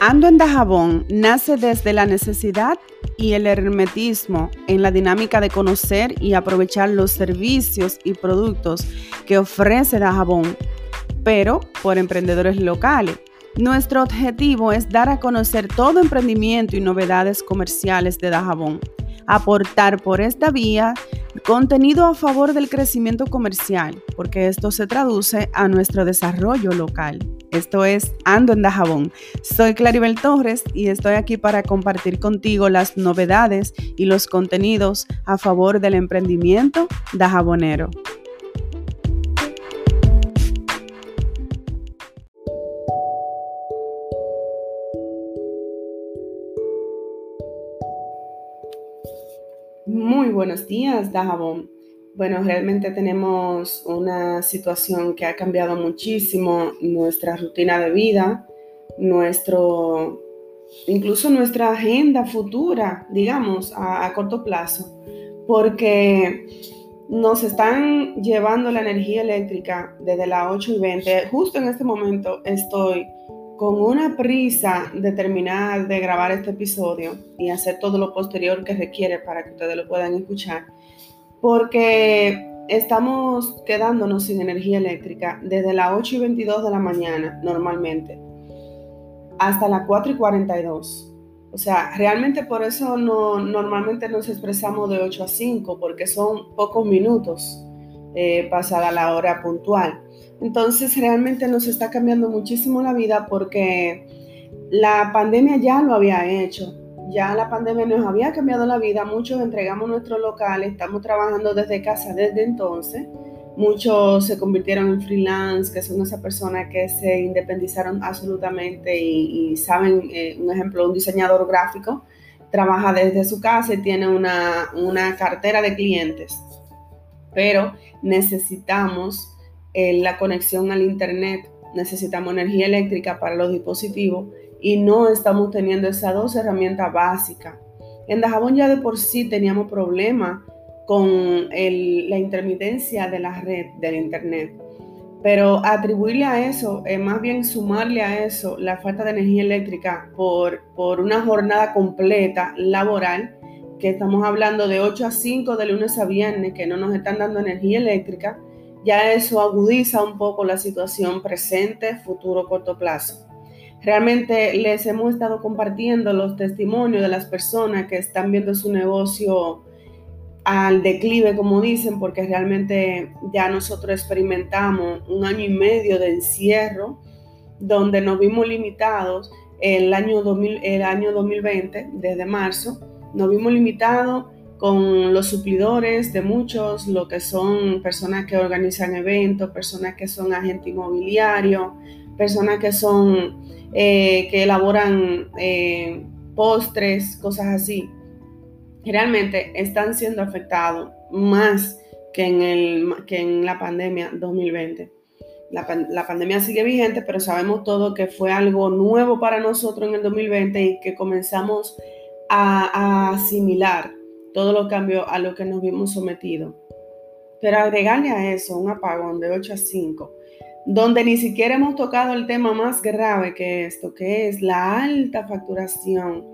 Ando en Dajabón nace desde la necesidad y el hermetismo en la dinámica de conocer y aprovechar los servicios y productos que ofrece Dajabón, pero por emprendedores locales. Nuestro objetivo es dar a conocer todo emprendimiento y novedades comerciales de Dajabón, aportar por esta vía contenido a favor del crecimiento comercial, porque esto se traduce a nuestro desarrollo local. Esto es Ando en Dajabón. Soy Claribel Torres y estoy aquí para compartir contigo las novedades y los contenidos a favor del emprendimiento dajabonero. Muy buenos días, Dajabón. Bueno, realmente tenemos una situación que ha cambiado muchísimo nuestra rutina de vida, nuestro, incluso nuestra agenda futura, digamos, a, a corto plazo, porque nos están llevando la energía eléctrica desde las 8 y 20. Justo en este momento estoy con una prisa de terminar de grabar este episodio y hacer todo lo posterior que requiere para que ustedes lo puedan escuchar porque estamos quedándonos sin energía eléctrica desde las 8 y 22 de la mañana normalmente hasta las 4 y 42. O sea, realmente por eso no, normalmente nos expresamos de 8 a 5, porque son pocos minutos eh, pasada la hora puntual. Entonces realmente nos está cambiando muchísimo la vida porque la pandemia ya lo había hecho ya la pandemia nos había cambiado la vida, muchos entregamos nuestro local, estamos trabajando desde casa desde entonces, muchos se convirtieron en freelance, que son esas personas que se independizaron absolutamente y, saben, eh, un ejemplo, un diseñador gráfico trabaja desde su casa y tiene una, una cartera de clientes, pero necesitamos eh, la conexión al Internet, necesitamos energía eléctrica para los dispositivos y no estamos teniendo esas dos herramientas básicas. En Dajabón ya de por sí teníamos problemas con la intermitencia de la red del Internet. Pero atribuirle a eso, es más bien sumarle a eso la falta de energía eléctrica por, por una jornada completa laboral, que estamos hablando de 8 a 5 de lunes a viernes, que no nos están dando energía eléctrica, ya eso agudiza un poco la situación presente, futuro, corto plazo. Realmente les hemos estado compartiendo los testimonios de las personas que están viendo su negocio al declive, como dicen, porque realmente ya nosotros experimentamos un año y medio de encierro, donde nos vimos limitados el año, 2000, el año 2020, desde marzo, nos vimos limitados con los suplidores de muchos, lo que son personas que organizan eventos, personas que son agentes inmobiliarios, personas que son, eh, que elaboran eh, postres, cosas así, realmente están siendo afectados más que en, el, que en la pandemia 2020. La, pandemia sigue vigente, pero sabemos todo que fue algo nuevo para nosotros en el 2020 y que comenzamos a, a asimilar todos los cambios a los que nos vimos sometidos. Pero agregarle a eso un apagón de 8 a 5 donde ni siquiera hemos tocado el tema más grave que esto, que es la alta facturación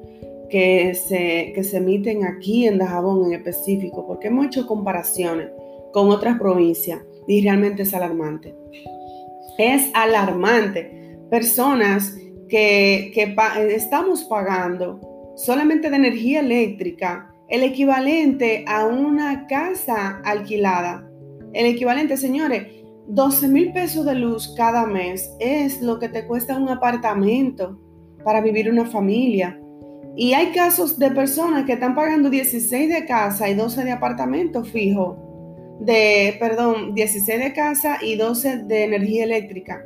que se, que se emiten aquí en Dajabón en específico, porque hemos hecho comparaciones con otras provincias y realmente es alarmante. Es alarmante. Personas que, que estamos pagando solamente de energía eléctrica el equivalente a una casa alquilada. El equivalente, señores, 12 mil pesos de luz cada mes es lo que te cuesta un apartamento para vivir una familia. Y hay casos de personas que están pagando 16 de casa y 12 de apartamento fijo. De, perdón, 16 de casa y 12 de energía eléctrica.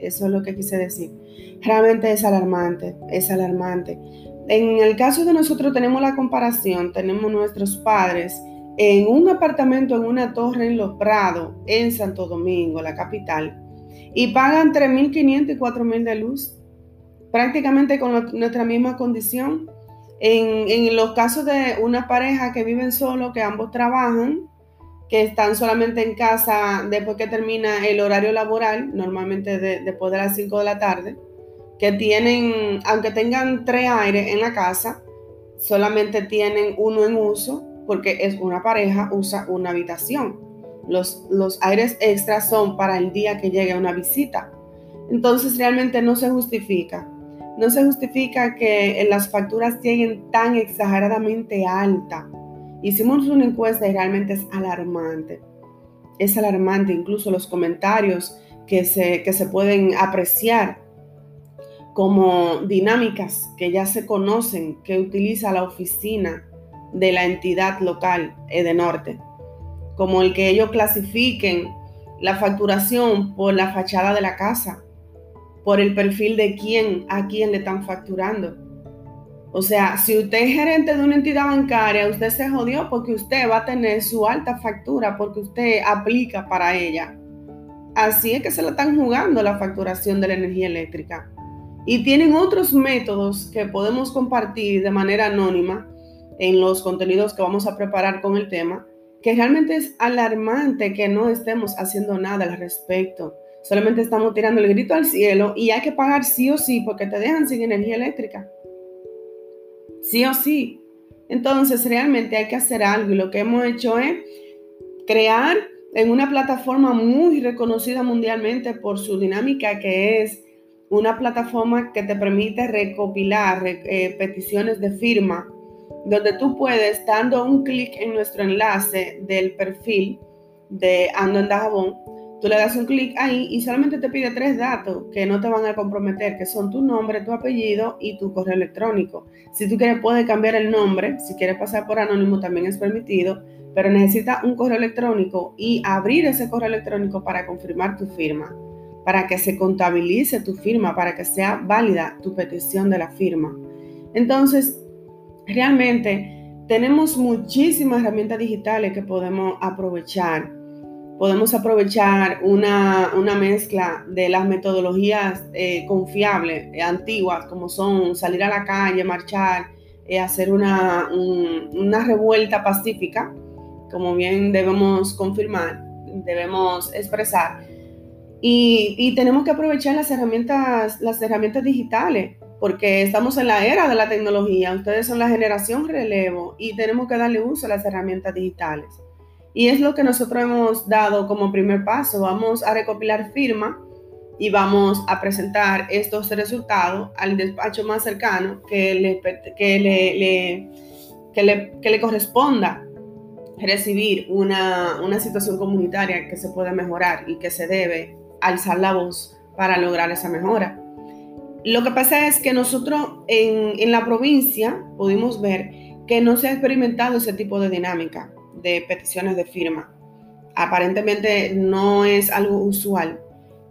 Eso es lo que quise decir. Realmente es alarmante, es alarmante. En el caso de nosotros tenemos la comparación, tenemos nuestros padres en un apartamento en una torre en Los Prados, en Santo Domingo, la capital, y pagan 3.500 y 4.000 de luz, prácticamente con nuestra misma condición. En, en, los casos de una pareja que viven solo, que ambos trabajan, que están solamente en casa después que termina el horario laboral, normalmente después de las 5 de la tarde, que tienen, aunque tengan tres aires en la casa, solamente tienen uno en uso porque es una pareja, usa una habitación. Los, los aires extras son para el día que llegue una visita. Entonces realmente no se justifica. No se justifica que las facturas lleguen tan exageradamente alta. Hicimos una encuesta y realmente es alarmante. Es alarmante incluso los comentarios que se, que se pueden apreciar como dinámicas que ya se conocen que utiliza la oficina de la entidad local Edenorte, como el que ellos clasifiquen la facturación por la fachada de la casa, por el perfil de quién a quién le están facturando. O sea, si usted es gerente de una entidad bancaria, usted se jodió porque usted va a tener su alta factura porque usted aplica para ella. Así es que se la están jugando la facturación de la energía eléctrica. Y tienen otros métodos que podemos compartir de manera anónima en los contenidos que vamos a preparar con el tema, que realmente es alarmante que no estemos haciendo nada al respecto. Solamente estamos tirando el grito al cielo y hay que pagar sí o sí porque te dejan sin energía eléctrica. Sí o sí. Entonces realmente hay que hacer algo y lo que hemos hecho es crear en una plataforma muy reconocida mundialmente por su dinámica que es una plataforma que te permite recopilar eh, peticiones de firma, donde tú puedes, dando un clic en nuestro enlace del perfil de Ando en Dajabón, tú le das un clic ahí y solamente te pide tres datos que no te van a comprometer, que son tu nombre, tu apellido y tu correo electrónico. Si tú quieres, puedes cambiar el nombre, si quieres pasar por anónimo también es permitido, pero necesita un correo electrónico y abrir ese correo electrónico para confirmar tu firma para que se contabilice tu firma, para que sea válida tu petición de la firma. Entonces, realmente tenemos muchísimas herramientas digitales que podemos aprovechar. Podemos aprovechar una, mezcla de las metodologías eh, confiables, eh, antiguas, como son salir a la calle, marchar, eh, hacer una, una revuelta pacífica, como bien debemos confirmar, debemos expresar y, tenemos que aprovechar las herramientas, las herramientas digitales, porque estamos en la era de la tecnología. Ustedes son la generación relevo y tenemos que darle uso a las herramientas digitales. Y es lo que nosotros hemos dado como primer paso. Vamos a recopilar firma y vamos a presentar estos resultados al despacho más cercano que le, que le, que le, que le corresponda recibir una, una situación comunitaria que se pueda mejorar y que se debe alzar la voz para lograr esa mejora. Lo que pasa es que nosotros en, la provincia pudimos ver que no se ha experimentado ese tipo de dinámica de peticiones de firma. Aparentemente no es algo usual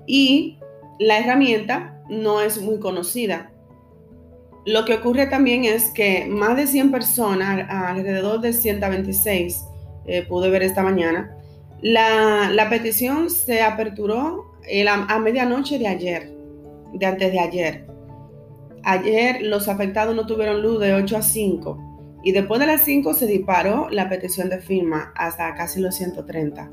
y la herramienta no es muy conocida. Lo que ocurre también es que más de 100 personas, alrededor de 126, eh, pude ver esta mañana, la, la petición se aperturó a medianoche de ayer, de antes de ayer. Ayer los afectados no tuvieron luz de 8 a 5 y después de las 5 se disparó la petición de firma hasta casi los 130.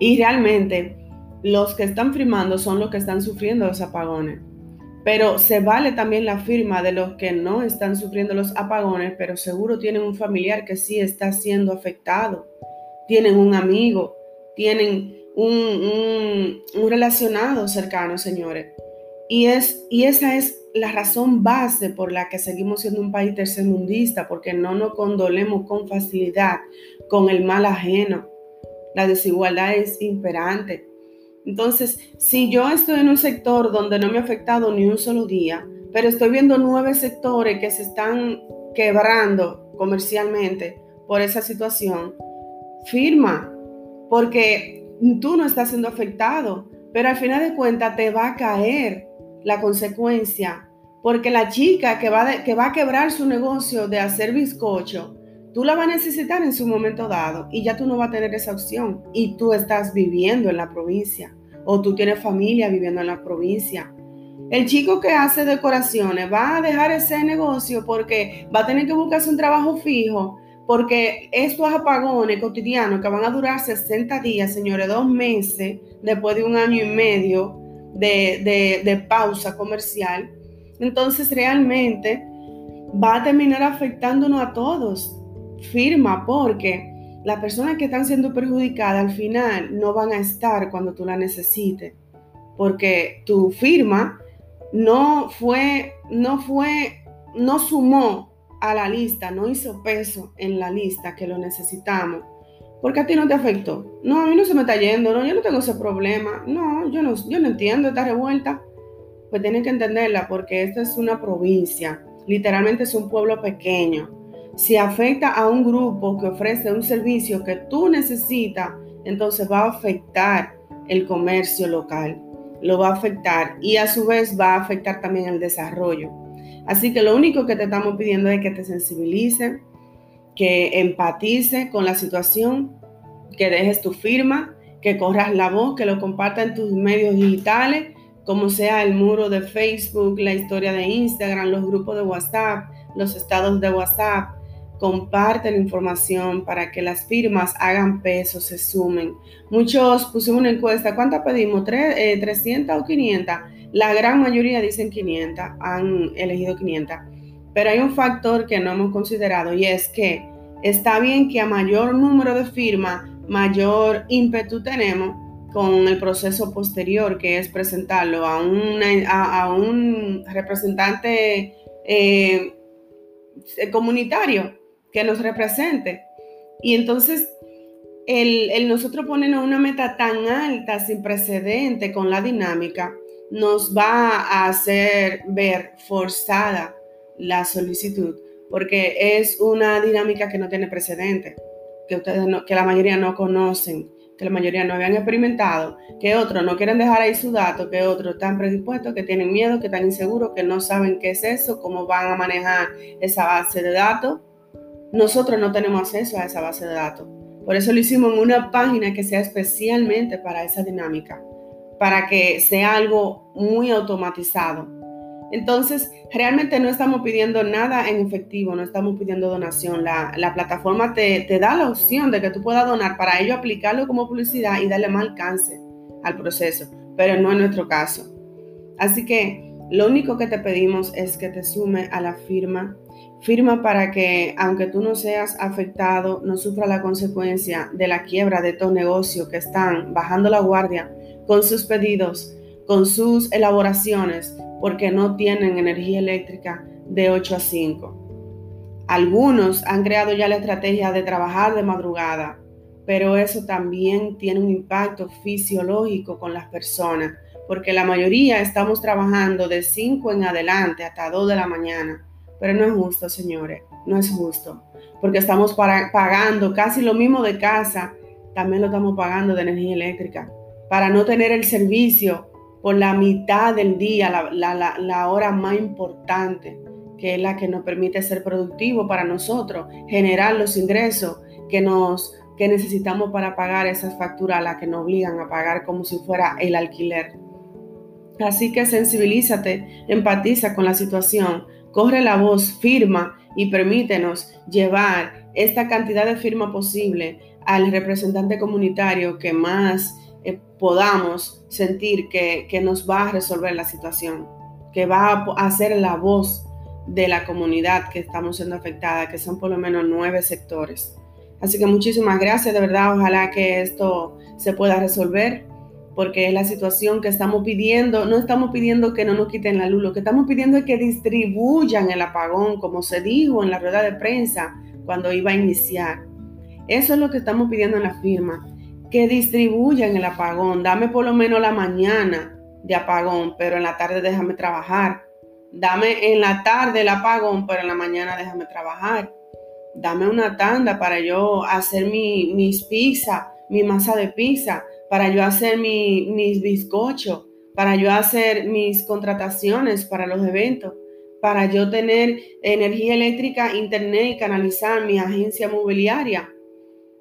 Y realmente los que están firmando son los que están sufriendo los apagones. Pero se vale también la firma de los que no están sufriendo los apagones, pero seguro tienen un familiar que sí está siendo afectado. Tienen un amigo, tienen un, relacionado cercano, señores. Y, es, y esa es la razón base por la que seguimos siendo un país tercermundista, porque no nos condolemos con facilidad con el mal ajeno. La desigualdad es imperante. Entonces, si yo estoy en un sector donde no me ha afectado ni un solo día, pero estoy viendo nueve sectores que se están quebrando comercialmente por esa situación, firma, porque tú no estás siendo afectado, pero al final de cuentas te va a caer la consecuencia, porque la chica que va, que va a quebrar su negocio de hacer bizcocho, tú la vas a necesitar en su momento dado y ya tú no vas a tener esa opción y tú estás viviendo en la provincia o tú tienes familia viviendo en la provincia. El chico que hace decoraciones va a dejar ese negocio porque va a tener que buscarse un trabajo fijo porque estos apagones cotidianos que van a durar 60 días, señores, dos meses, después de un año y medio de, de pausa comercial, entonces realmente va a terminar afectándonos a todos. Firma porque las personas que están siendo perjudicadas al final no van a estar cuando tú la necesites, porque tu firma no fue, no fue, no sumó a la lista, no hizo peso en la lista que lo necesitamos. Porque a ti no te afectó. No, a mí no se me está yendo, no, yo no tengo ese problema. No, yo no, yo no entiendo esta revuelta. Pues tienen que entenderla porque esta es una provincia, literalmente es un pueblo pequeño. Si afecta a un grupo que ofrece un servicio que tú necesitas, entonces va a afectar el comercio local, lo va a afectar y a su vez va a afectar también el desarrollo. Así que lo único que te estamos pidiendo es que te sensibilice, que empatice con la situación, que dejes tu firma, que corras la voz, que lo compartas en tus medios digitales, como sea el muro de Facebook, la historia de Instagram, los grupos de WhatsApp, los estados de WhatsApp. Comparte la información para que las firmas hagan peso, se sumen. Muchos pusimos una encuesta, ¿cuántas pedimos? ¿300 eh, o 500? La gran mayoría dicen 500, han elegido 500. Pero hay un factor que no hemos considerado y es que está bien que a mayor número de firmas, mayor ímpetu tenemos con el proceso posterior, que es presentarlo a, a, un representante eh, comunitario que nos represente. Y entonces el, el nosotros ponernos una meta tan alta, sin precedente con la dinámica, nos va a hacer ver forzada la solicitud, porque es una dinámica que no tiene precedente, que, ustedes que la mayoría no conocen, que la mayoría no habían experimentado, que otros no quieren dejar ahí su dato, que otros están predispuestos, que tienen miedo, que están inseguros, que no saben qué es eso, cómo van a manejar esa base de datos. Nosotros no tenemos acceso a esa base de datos. Por eso lo hicimos en una página que sea especialmente para esa dinámica para que sea algo muy automatizado. Entonces, realmente no estamos pidiendo nada en efectivo, no estamos pidiendo donación. La, plataforma te, te, da la opción de que tú puedas donar para ello aplicarlo como publicidad y darle más alcance al proceso, pero no en nuestro caso. Así que lo único que te pedimos es que te sume a la firma. Firma para que, aunque tú no seas afectado, no sufra la consecuencia de la quiebra de estos negocios que están bajando la guardia con sus pedidos, con sus elaboraciones, porque no tienen energía eléctrica de 8 a 5. Algunos han creado ya la estrategia de trabajar de madrugada, pero eso también tiene un impacto fisiológico con las personas, porque la mayoría estamos trabajando de 5 en adelante hasta 2 de la mañana. Pero no es justo, señores, no es justo, porque estamos pagando casi lo mismo de casa, también lo estamos pagando de energía eléctrica para no tener el servicio por la mitad del día, la, hora más importante, que es la que nos permite ser productivo para nosotros, generar los ingresos que necesitamos para pagar esas facturas a las que nos obligan a pagar como si fuera el alquiler. Así que sensibilízate, empatiza con la situación, corre la voz, firma y permítenos llevar esta cantidad de firma posible al representante comunitario que más eh, podamos sentir que, nos va a resolver la situación, que va a ser la voz de la comunidad que estamos siendo afectada, que son por lo menos nueve sectores. Así que muchísimas gracias, de verdad, ojalá que esto se pueda resolver, porque es la situación que estamos pidiendo, no estamos pidiendo que no nos quiten la luz, lo que estamos pidiendo es que distribuyan el apagón, como se dijo en la rueda de prensa cuando iba a iniciar. Eso es lo que estamos pidiendo en la firma que distribuyan el apagón. Dame por lo menos la mañana de apagón, pero en la tarde déjame trabajar. Dame en la tarde el apagón, pero en la mañana déjame trabajar. Dame una tanda para yo hacer mi, mis pizzas, mi masa de pizza, para yo hacer mi, mis bizcochos, para yo hacer mis contrataciones para los eventos, para yo tener energía eléctrica, internet y canalizar mi agencia mobiliaria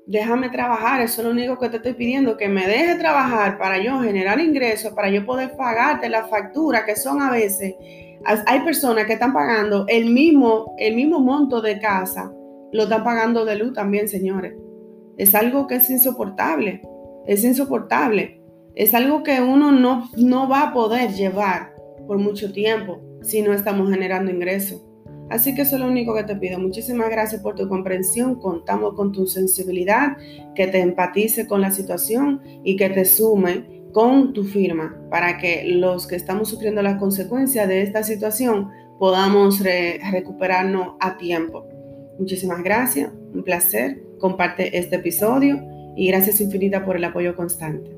déjame trabajar, eso es lo único que te estoy pidiendo, que me deje trabajar para yo generar ingresos, para yo poder pagarte las facturas que son a veces, hay personas que están pagando el mismo, el mismo monto de casa, lo están pagando de luz también, señores. Es algo que es insoportable, es insoportable. es algo que uno no, no va a poder llevar por mucho tiempo si no estamos generando ingresos. Así que eso es lo único que te pido. Muchísimas gracias por tu comprensión. Contamos con tu sensibilidad, que te empatice con la situación y que te sume con tu firma para que los que estamos sufriendo las consecuencias de esta situación podamos recuperarnos a tiempo. Muchísimas gracias, un placer. Comparte este episodio y gracias infinita por el apoyo constante.